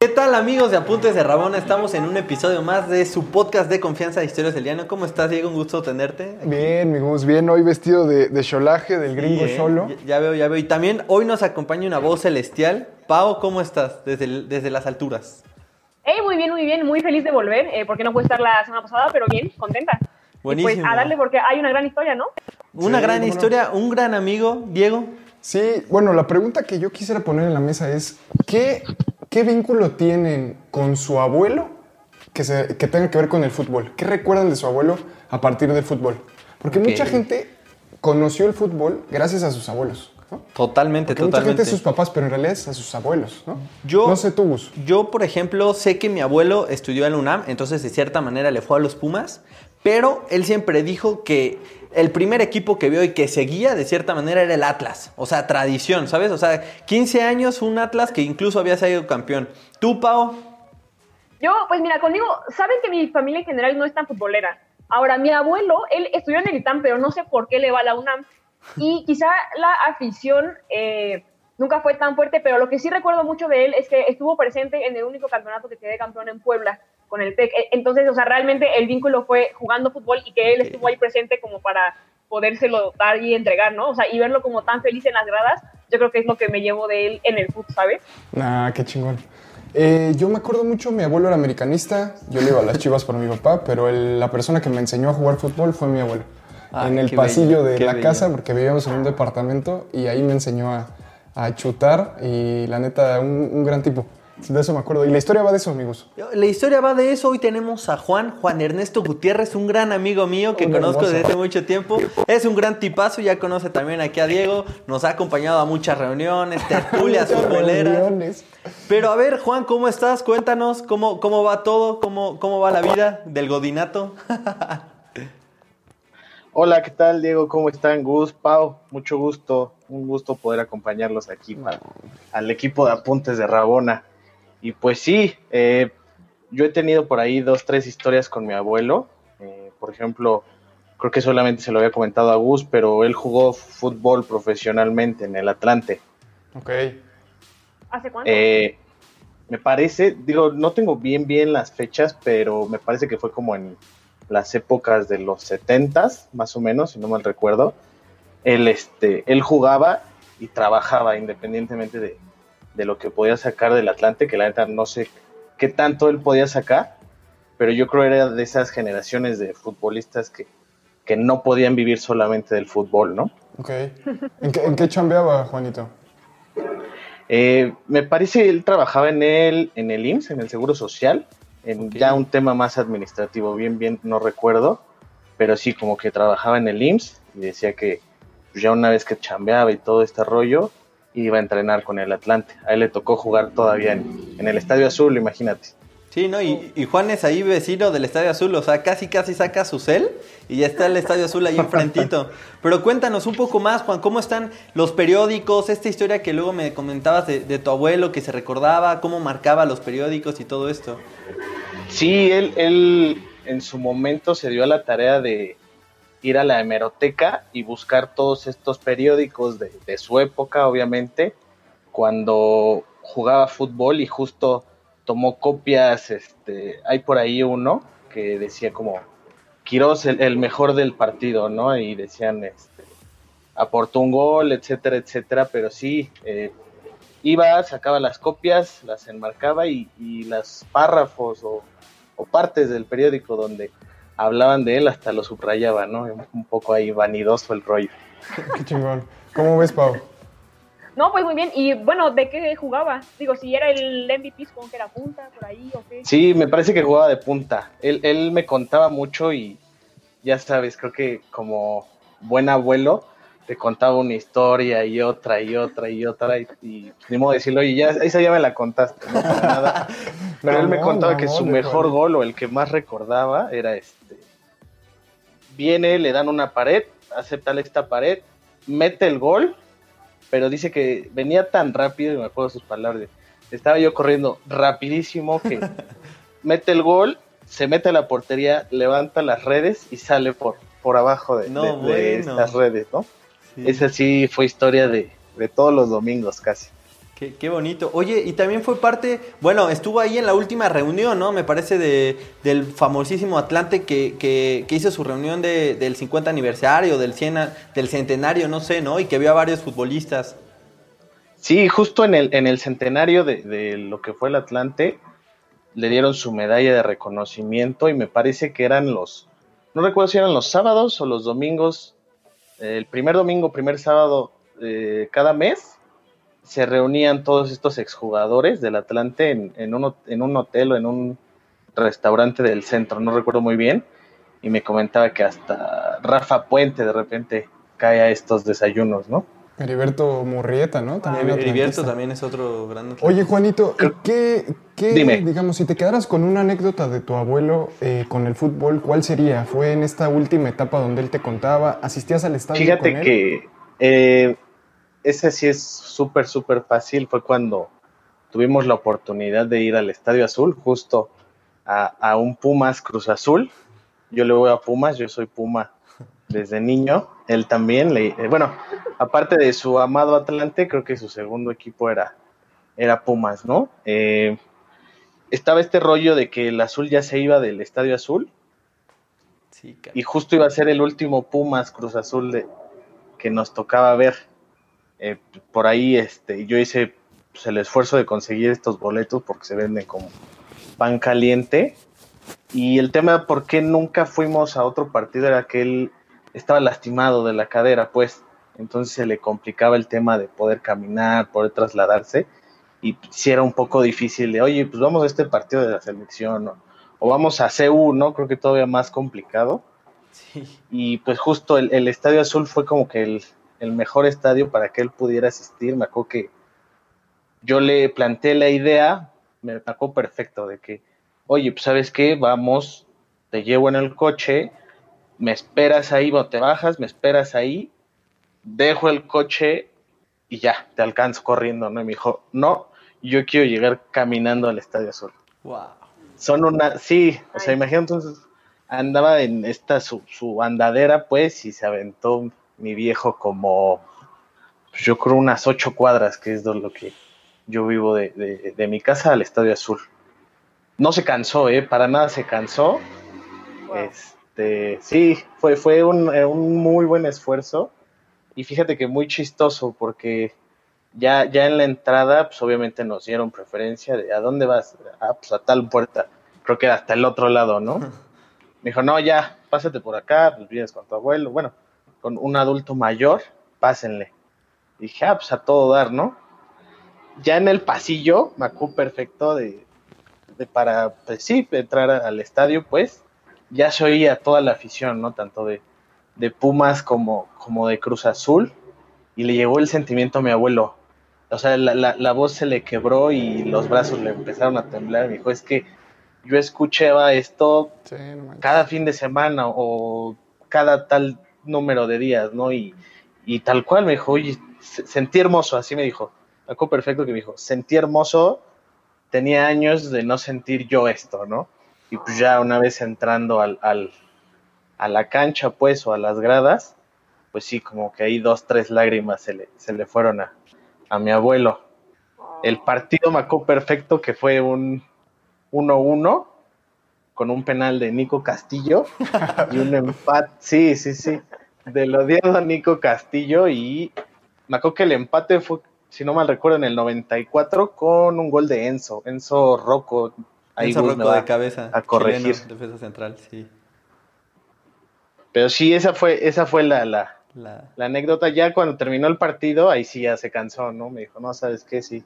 ¿Qué tal amigos de Apuntes de Rabona? Estamos en un episodio más de su podcast de confianza de Historias del Llano. ¿Cómo estás, Diego? Un gusto tenerte. aquí. Bien, mi Gus, bien. Hoy vestido de, de cholaje del gringo Sí, ¿eh? Ya, ya veo, ya veo. Y también hoy nos acompaña una voz celestial. Pau, ¿cómo estás? Desde, el- desde las alturas. Hey, muy bien, muy bien, muy feliz de volver, eh, porque no pude estar la semana pasada, pero bien, contenta. Y Buenísimo. pues a darle porque hay una gran historia, ¿no? Una Sí, gran historia, un gran amigo, Diego. Sí, bueno, la pregunta que yo quisiera poner en la mesa es, ¿qué, qué vínculo tienen con su abuelo que, se, que tenga que ver con el fútbol? ¿Qué recuerdan de su abuelo a partir del fútbol? Porque mucha gente conoció el fútbol gracias a sus abuelos, ¿no? Totalmente, Porque mucha totalmente. gente es sus papás, pero en realidad es a sus abuelos, ¿no? Yo- No sé tú. Yo, por ejemplo, sé que mi abuelo estudió en la UNAM, entonces de cierta manera le fue a los Pumas, pero él siempre dijo que el primer equipo que vio y que seguía de cierta manera era el Atlas, o sea, tradición, ¿sabes? O sea, 15 años un Atlas que incluso había salido campeón. ¿Tú, Pau? Yo, pues mira, conmigo, saben que mi familia en general no es tan futbolera. Ahora, mi abuelo, él estudió en el ITAM, pero no sé por qué le va a la UNAM. Y quizá la afición eh, nunca fue tan fuerte, pero lo que sí recuerdo mucho de él es que estuvo presente en el único campeonato que quedé campeón en Puebla con el TEC. E- Entonces, o sea, realmente el vínculo fue jugando fútbol y que él estuvo ahí presente como para podérselo dar y entregar, ¿no? O sea, y verlo como tan feliz en las gradas, yo creo que es lo que me llevo de él en el fútbol, ¿sabes? Ah, qué chingón. Eh, yo me acuerdo mucho, mi abuelo era americanista, yo le iba a las chivas por mi papá, pero el- la persona que me enseñó a jugar fútbol fue mi abuelo. Ay, en el pasillo bello, de la bello. casa, porque vivíamos en un departamento, y ahí me enseñó a, a chutar, y la neta, un, un gran tipo. De eso me acuerdo. Y la historia va de eso, amigos. La historia va de eso. Hoy tenemos a Juan, Juan Ernesto Gutiérrez, un gran amigo mío que Un conozco hermoso. desde hace mucho tiempo. Es un gran tipazo, ya conoce también aquí a Diego. Nos ha acompañado a muchas reuniones, tertulias futboleras. Pero a ver, Juan, ¿cómo estás? Cuéntanos cómo, cómo va todo, cómo, cómo va la vida del godinato. Hola, ¿qué tal, Diego? ¿Cómo están? Gus, Pau, mucho gusto, un gusto poder acompañarlos aquí para- al equipo de apuntes de Rabona. Y pues sí, eh, yo he tenido por ahí dos, tres historias con mi abuelo. Eh, por ejemplo, creo que solamente se lo había comentado a Gus, pero él jugó fútbol profesionalmente en el Atlante. Ok. ¿Hace cuánto? Eh, me parece, digo, no tengo bien bien las fechas, pero me parece que fue como en las épocas de los 70 más o menos, si no mal recuerdo. Él, este, él jugaba y trabajaba independientemente de, de lo que podía sacar del Atlante, que la neta no sé qué tanto él podía sacar, pero yo creo era de esas generaciones de futbolistas que, que no podían vivir solamente del fútbol, ¿no? Ok. ¿En qué, en qué chambeaba, Juanito? Eh, me parece él trabajaba en el, en el IMSS, en el Seguro Social, en ya un tema más administrativo, bien, bien, no recuerdo, pero sí, como que trabajaba en el IMSS y decía que pues, ya una vez que chambeaba y todo este rollo, iba a entrenar con el Atlante. A él le tocó jugar todavía en, en el Estadio Azul, imagínate. Sí, ¿no? Y, y Juan es ahí vecino del Estadio Azul, o sea, casi casi saca su cel y ya está el Estadio Azul ahí enfrentito. Pero cuéntanos un poco más, Juan, ¿cómo están los periódicos? Esta historia que luego me comentabas de, de tu abuelo que se recordaba, cómo marcaba los periódicos y todo esto. Sí, él, él en su momento se dio a la tarea de ir a la hemeroteca y buscar todos estos periódicos de, su época, obviamente, cuando jugaba fútbol y justo tomó copias, este, hay por ahí uno que decía como Quiroz el, el mejor del partido, ¿no? Y decían, este, aportó un gol, etcétera, etcétera, pero sí, eh, iba, sacaba las copias, las enmarcaba y, y las párrafos o, o partes del periódico donde hablaban de él hasta lo subrayaba, ¿no? Un poco ahí vanidoso el rollo. Qué chingón. ¿Cómo ves, Pau? No, pues muy bien. Y bueno, ¿de qué jugaba? Digo, si era el MVP, supongo que era punta, por ahí, o qué. Sí, me parece que jugaba de punta. Él, él me contaba mucho y ya sabes, creo que como buen abuelo te contaba una historia y otra y otra y otra y, y ni modo de decirlo, oye, ya, esa ya me la contaste, no para nada. Pero él me contaba que su mejor gol o el que más recordaba era este. Viene, le dan una pared, acéptale esta pared, mete el gol, pero dice que venía tan rápido, y me acuerdo sus palabras, estaba yo corriendo rapidísimo que mete el gol, se mete a la portería, levanta las redes y sale por, por abajo de, No, de- de bueno. estas redes, ¿no? Sí. Esa sí fue historia de, de todos los domingos casi. Qué, bonito. Oye, y también fue parte, bueno, estuvo ahí en la última reunión, ¿no? Me parece de, del famosísimo Atlante que, que, que hizo su reunión de- del 50 aniversario, del, 100 a- del centenario, no sé, ¿no? Y que vio a varios futbolistas. Sí, justo en el, en el centenario de, de lo que fue el Atlante, le dieron su medalla de reconocimiento y me parece que eran los, no recuerdo si eran los sábados o los domingos, el primer domingo, primer sábado eh, cada mes, se reunían todos estos exjugadores del Atlante en, en, un, en un hotel o en un restaurante del centro, no recuerdo muy bien, y me comentaba que hasta Rafa Puente de repente cae a estos desayunos, ¿no? Heriberto Murrieta, ¿no? También Heriberto también es otro gran. Oye, Juanito, ¿y ¿qué, qué Dime. digamos, si te quedaras con una anécdota de tu abuelo eh, con el fútbol, ¿cuál sería? ¿Fue en esta última etapa donde él te contaba? ¿Asistías al estadio con Fíjate él? que eh, ese sí es súper, súper fácil. Fue cuando tuvimos la oportunidad de ir al Estadio Azul, justo a, a un Pumas Cruz Azul. Yo le voy a Pumas, yo soy Puma desde niño. Él también, le, eh, bueno, aparte de su amado Atlante, creo que su segundo equipo era, era Pumas, ¿no? Eh, estaba este rollo de que el Azul ya se iba del Estadio Azul Sí, y justo iba a ser el último Pumas Cruz Azul de, que nos tocaba ver. Eh, por ahí este, yo hice pues, el esfuerzo de conseguir estos boletos porque se venden como pan caliente. Y el tema de por qué nunca fuimos a otro partido era que él estaba lastimado de la cadera, pues. Entonces se le complicaba el tema de poder caminar, poder trasladarse. Y sí era un poco difícil de, oye, pues vamos a este partido de la selección, ¿no? o vamos a CU, ¿no? Creo que todavía más complicado. sí. Y pues justo el, el Estadio Azul fue como que el, el mejor estadio para que él pudiera asistir. Me acuerdo que yo le planteé la idea, me acuerdo perfecto, de que, oye, pues sabes qué, vamos, te llevo en el coche, me esperas ahí, o te bajas, me esperas ahí, dejo el coche y ya, te alcanzo corriendo, ¿no? Y me dijo, no, yo quiero llegar caminando al Estadio Azul Wow. son una, sí, o sea, imagínate entonces, andaba en esta su, su andadera, pues, y se aventó mi viejo como, pues, yo creo unas ocho cuadras, que es de lo que yo vivo de, de- de mi casa al Estadio Azul. No se cansó, ¿eh? Para nada se cansó. Este, sí, fue, fue un, eh, un muy buen esfuerzo. Y fíjate que muy chistoso, porque ya, ya en la entrada, pues obviamente nos dieron preferencia de ¿a dónde vas? Ah, pues a tal puerta. Creo que era hasta el otro lado, ¿no? Me dijo, no, ya, pásate por acá, pues vienes con tu abuelo, bueno, con un adulto mayor, pásenle. dije, ah, pues a todo dar, ¿no? Ya en el pasillo, me acuerdo perfecto de, de para, pues sí, entrar al estadio, pues, ya se oía toda la afición, ¿no? Tanto de, de Pumas como, como de Cruz Azul, y le llegó el sentimiento a mi abuelo. O sea, la, la, la voz se le quebró y los brazos le empezaron a temblar. Me dijo, es que yo escuchaba esto Sí, no cada fin de semana o cada tal número de días, ¿no? Y, y tal cual me dijo, oye, se- sentí hermoso, así me dijo. Me perfecto que me dijo, sentí hermoso, tenía años de no sentir yo esto, ¿no? Y pues ya una vez entrando al, al- a la cancha, pues, o a las gradas, pues sí, como que ahí dos, tres lágrimas se le, se le fueron a, a mi abuelo. El partido me acuerdo perfecto que fue un 1-1 con un penal de Nico Castillo y un empate, sí, sí, sí, del odiado Nico Castillo y me acuerdo que el empate fue, si no mal recuerdo, en el 94 con un gol de Enzo, Enzo Rocco. Ahí Enzo Rocco de cabeza. a corregir. chileno, defensa central, sí. Pero sí, esa fue, esa fue la, la, La... la anécdota. Ya cuando terminó el partido, ahí sí ya se cansó, ¿no? Me dijo, no, ¿sabes qué? Sí,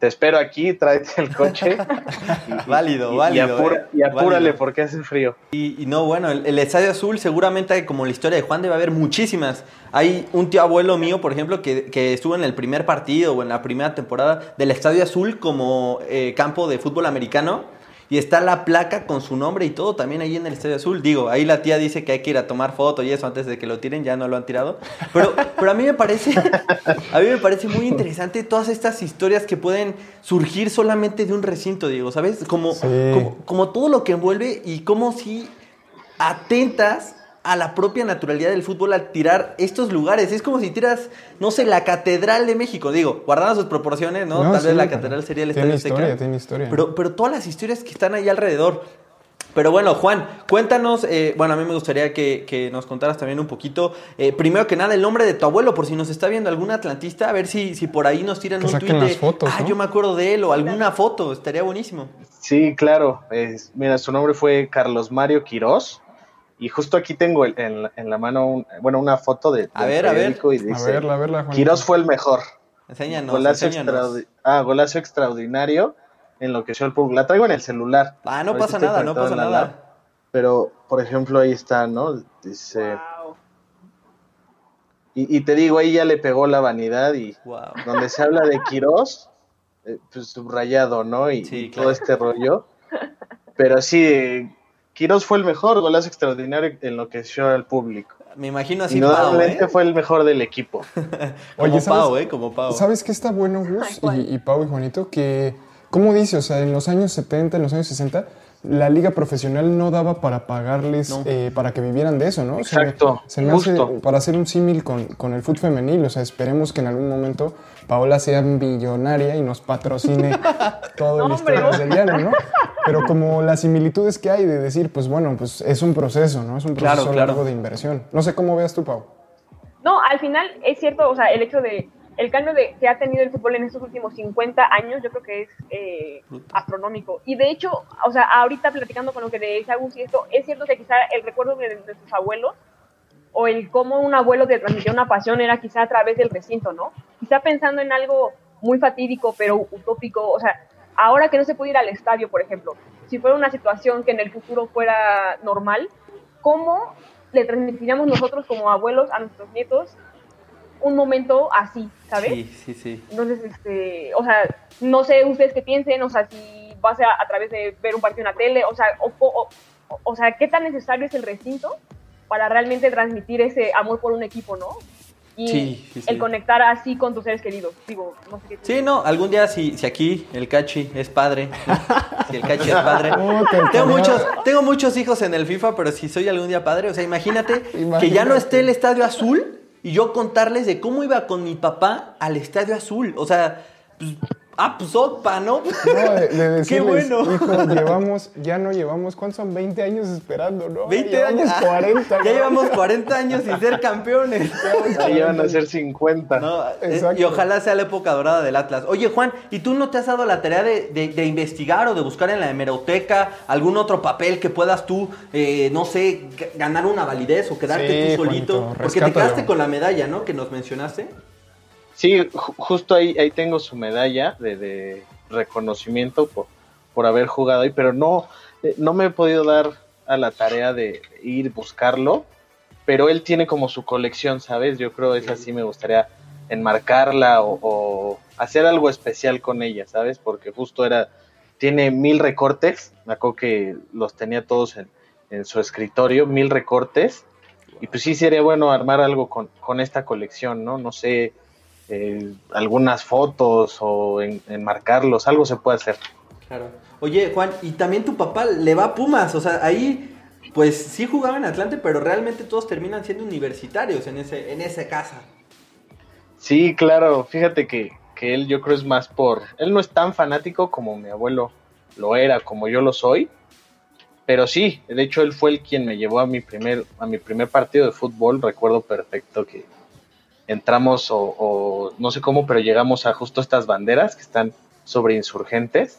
te espero aquí, tráete el coche. Y- Válido, y- y válido, apura- eh, y apúrale válido. porque hace frío. Y, y no, bueno, el, el Estadio Azul seguramente, como la historia de Juan, debe haber muchísimas. Hay un tío abuelo mío, por ejemplo, que, que estuvo en el primer partido o en la primera temporada del Estadio Azul como eh, campo de fútbol americano. Y está la placa con su nombre y todo también ahí en el Estadio Azul. Digo, ahí la tía dice que hay que ir a tomar foto y eso antes de que lo tiren, ya no lo han tirado. Pero, pero a mí me parece, a mí me parece muy interesante todas estas historias que pueden surgir solamente de un recinto, Diego, ¿sabes? Como, Sí. como, como todo lo que envuelve y como si atentas a la propia naturalidad del fútbol al tirar estos lugares. Es como si tiras, no sé, la Catedral de México. Digo, guardando sus proporciones, ¿no? No, Tal sí, vez la Catedral sería el tiene Estadio historia, Azteca. tiene historia. Pero, pero todas las historias que están ahí alrededor. Pero bueno, Juan, cuéntanos, eh, bueno, a mí me gustaría que, que nos contaras también un poquito, eh, primero que nada, el nombre de tu abuelo, por si nos está viendo algún atlantista, a ver si, si por ahí nos tiran Que un de, las fotos, ah, ¿no? yo me acuerdo de él, o alguna foto, estaría buenísimo. Sí, claro. es- mira, su nombre fue Carlos Mario Quirós. Y justo aquí tengo el- en, la- en la mano, un- bueno, una foto de, A ver, a ver. y A dice, verla, a verla. Quirós fue el mejor. Enséñanos, Golazo, enséñanos. ah, golazo extraordinario. Enloqueció el público. La traigo en el celular. Ah, no pasa nada, no pasa en nada. lab. Pero, por ejemplo, ahí está, ¿no? Dice. Wow. Y, y te digo, ahí ya le pegó la vanidad y Wow. donde se habla de Quirós, eh, pues subrayado, ¿no? Y, Sí, y claro. todo este rollo. Pero sí, eh, Quirós fue el mejor, golazo extraordinario, enloqueció al público. Me imagino así Pau, Indudablemente ¿eh? fue el mejor del equipo. Como Oye, ¿sabes? Pau, ¿eh? Como Pau. ¿Sabes qué está bueno, Gus y, y Pau y Juanito? Que, ¿cómo dice? O sea, en los años 70, en los años 60, la liga profesional no daba para pagarles, No. eh, para que vivieran de eso, ¿no? Exacto, se me hace, justo. para hacer un símil con, con el fútbol femenil, o sea, esperemos que en algún momento Paola sea millonaria y nos patrocine todo el No, hombre, historia no. del llano, ¿no? Pero como las similitudes que hay de decir, pues bueno, pues es un proceso, ¿no? Es un proceso claro. largo de inversión. No sé cómo veas tú, Pau. No, al final es cierto, o sea, el hecho de el cambio de, que ha tenido el fútbol en estos últimos 50 años, yo creo que es eh, astronómico. Y de hecho, o sea, ahorita platicando con lo que decía Gus y esto, es cierto que quizá el recuerdo de, de sus abuelos o el cómo un abuelo te transmitía una pasión era quizá a través del recinto, ¿no? Quizá pensando en algo muy fatídico, pero utópico, o sea, ahora que no se puede ir al estadio, por ejemplo, si fuera una situación que en el futuro fuera normal, ¿cómo le transmitiríamos nosotros como abuelos a nuestros nietos un momento así, ¿sabes? Sí, sí, sí. Entonces, este, o sea, no sé ustedes qué piensen, o sea, si va a ser a, a través de ver un partido en la tele, o sea, o, o- o- o sea, qué tan necesario es el recinto para realmente transmitir ese amor por un equipo, ¿no? Y Sí, sí, sí. el conectar así con tus seres queridos. Digo, no sé qué Sí, no, algún día si, si aquí el Cachi es padre, si el Cachi es padre. Te tengo, muchos, tengo muchos hijos en el FIFA, pero si soy algún día padre, o sea, imagínate, que ya no Imagínate. esté el Estadio Azul y yo contarles de cómo iba con mi papá al Estadio Azul. O sea, pues, ah, pues opa, ¿no? No, de, de decirles, bueno. hijo, llevamos, ya no llevamos, ¿cuántos son? 20 años esperando, ¿no? 20 Ya años. llevamos 40. Ya ¿no? llevamos 40 años sin ser campeones. Ahí van a ser 50. No, eh, Exacto. y ojalá sea la época dorada del Atlas. Oye, Juan, ¿y tú no te has dado la tarea de, de- de investigar o de buscar en la hemeroteca algún otro papel que puedas tú, eh, no sé, ganar una validez o quedarte Sí, tú solito? Juanito, Porque te quedaste con la medalla, ¿no? Que nos mencionaste. Sí, ju- justo ahí, ahí tengo su medalla de, de reconocimiento por, por haber jugado ahí, pero no, eh, no me he podido dar a la tarea de ir buscarlo, pero él tiene como su colección, ¿sabes? Yo creo esa sí me gustaría enmarcarla o, o hacer algo especial con ella, ¿sabes? Porque justo era, tiene mil recortes, me acuerdo que los tenía todos en, en su escritorio, mil recortes, y pues sí sería bueno armar algo con, con esta colección, ¿no? No sé, eh, algunas fotos o en- enmarcarlos, algo se puede hacer. Claro. Oye, Juan, y también tu papá le va a Pumas, o sea, ahí pues sí jugaba en Atlante, pero realmente todos terminan siendo universitarios en ese en esa casa. Sí, claro, fíjate que, que él yo creo es más por, él no es tan fanático como mi abuelo lo era, como yo lo soy, pero sí, de hecho él fue el quien me llevó a mi primer, a mi primer partido de fútbol, recuerdo perfecto que entramos o, o no sé cómo, pero llegamos a justo estas banderas que están sobre insurgentes,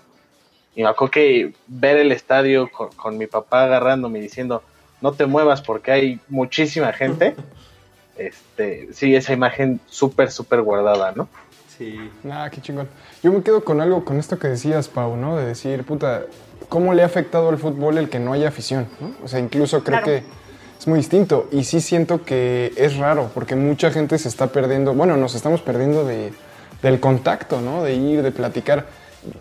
y me acuerdo que ver el estadio con, con mi papá agarrándome y diciendo, no te muevas porque hay muchísima gente, este, sí, esa imagen súper, súper guardada, ¿no? Sí. Ah, qué chingón. Yo me quedo con algo, con esto que decías, Pau, ¿no? De decir, puta, ¿cómo le ha afectado al fútbol el que no haya afición? ¿no? O sea, incluso creo Claro. que es muy distinto. Y sí siento que es raro, porque mucha gente se está perdiendo, bueno, nos estamos perdiendo de, del contacto, ¿no? De ir, de platicar.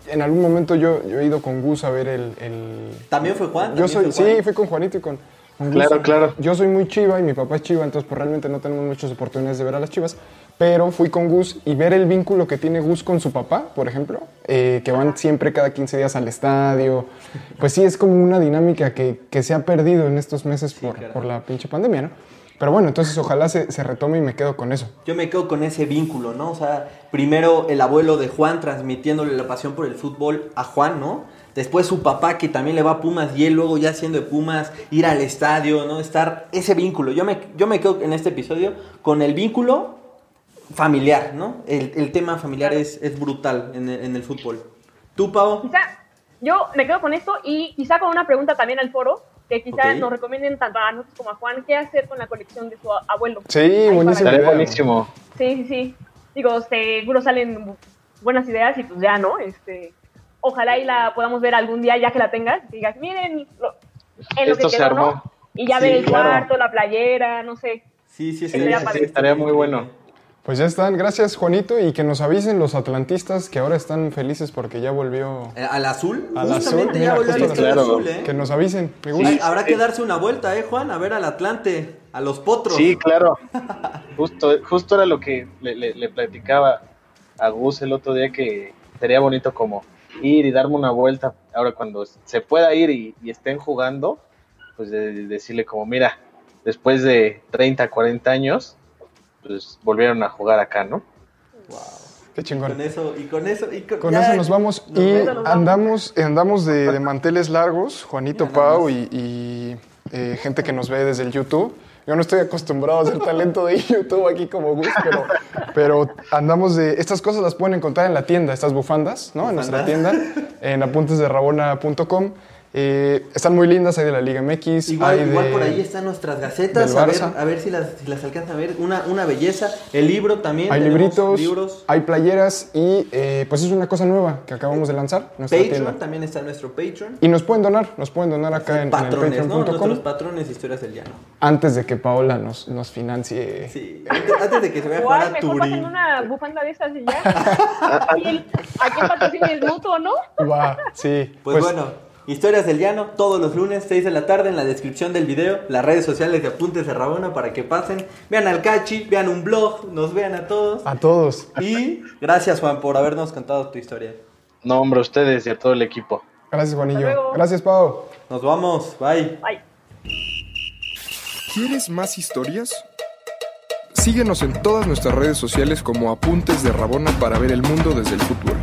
en algún momento yo, yo he ido con Gus a ver el... el- ¿También fue Juan? Yo ¿También soy, fue sí, fui con Juanito y con, con Gus. Claro, claro. Yo soy muy chiva y mi papá es chiva, entonces pues realmente no tenemos muchas oportunidades de ver a las chivas. Pero fui con Gus y ver el vínculo que tiene Gus con su papá, por ejemplo, eh, que van siempre cada 15 días al estadio. Pues sí, es como una dinámica que, que se ha perdido en estos meses por, claro. por la pinche pandemia, ¿no? Pero bueno, entonces ojalá se, se retome y me quedo con eso. Yo me quedo con ese vínculo, ¿no? O sea, primero el abuelo de Juan transmitiéndole la pasión por el fútbol a Juan, ¿no? Después su papá que también le va a Pumas y él luego ya siendo de Pumas, ir al estadio, ¿no? Estar ese vínculo. Yo me, yo me quedo en este episodio con el vínculo familiar, ¿no? El, el tema familiar es, es brutal en el, en el fútbol. ¿Tú, Pau? Quizá yo me quedo con esto y quizá con una pregunta también al foro, que quizá nos recomienden tanto a nosotros como a Juan qué hacer con la colección de su abuelo. Sí, Ahí buenísimo. Sí, sí, sí. Digo, seguro salen bu- buenas ideas y pues ya, ¿no? Este, ojalá y la podamos ver algún día ya que la tengas, que digas, miren, lo- en lo Esto que se quedó, armó. ¿no? Y ya Sí, ver el claro. cuarto, la playera, no sé. Sí, sí, Sí, sí, sí, estaría muy bueno. Pues ya están, gracias Juanito y que nos avisen los atlantistas que ahora están felices porque ya volvió Eh, ¿Al azul? al azul. Justamente Mira, ya volvió al claro. azul, ¿eh? Que nos avisen, me gusta. habrá que darse una vuelta, ¿eh, Juan? A ver al Atlante, a los potros. Sí, claro. Justo, justo era lo que le, le- le platicaba a Gus el otro día que sería bonito como ir y darme una vuelta. Ahora cuando se pueda ir y, y estén jugando, pues de- de decirle como, mira, después de 30, 40 años, pues volvieron a jugar acá, ¿no? Qué Y chingón. con eso, y con eso, y con, Con ya- eso nos vamos nos y vamos. andamos, andamos de, de manteles largos, Juanito Mira Pau y, y, eh, gente que nos ve desde el YouTube. Yo no estoy acostumbrado a hacer talento de YouTube aquí como Gus, pero, pero andamos de... Estas cosas las pueden encontrar en la tienda, estas bufandas, ¿no? En nuestra tienda, en apuntesderrabona.com. Eh, están muy lindas, hay de la Liga MX, Igual, hay igual de- por ahí están nuestras gacetas, a ver, a ver si las, si las alcanzan a ver. Una, una belleza. El libro también. Hay libritos, libros. hay playeras y eh, pues es una cosa nueva que acabamos de lanzar, nuestra Patreon, tienda. también está nuestro Patreon. Y nos pueden donar, nos pueden donar acá en, en el patrones, ¿no? patreon.com Nuestros patrones de historias del llano. antes de que Paola nos, nos financie. Sí, antes, antes de que se vaya a jugar Igual, a mejor pasen Turín. una bufanda de esas y ya. Aquí el, patrocinio es mutuo, ¿no? Va, sí. Pues, bueno, Historias del Llano, todos los lunes, 6 de la tarde, en la descripción del video, las redes sociales de Apuntes de Rabona para que pasen, vean al Cachi, vean un blog, nos vean a todos. A todos. Y gracias Juan por habernos contado tu historia. No, hombre, a ustedes y a todo el equipo. Gracias, Juanillo. Gracias, Pau. Nos vamos, bye. Ay. ¿Quieres más historias? Síguenos en todas nuestras redes sociales como Apuntes de Rabona para ver el mundo desde el fútbol.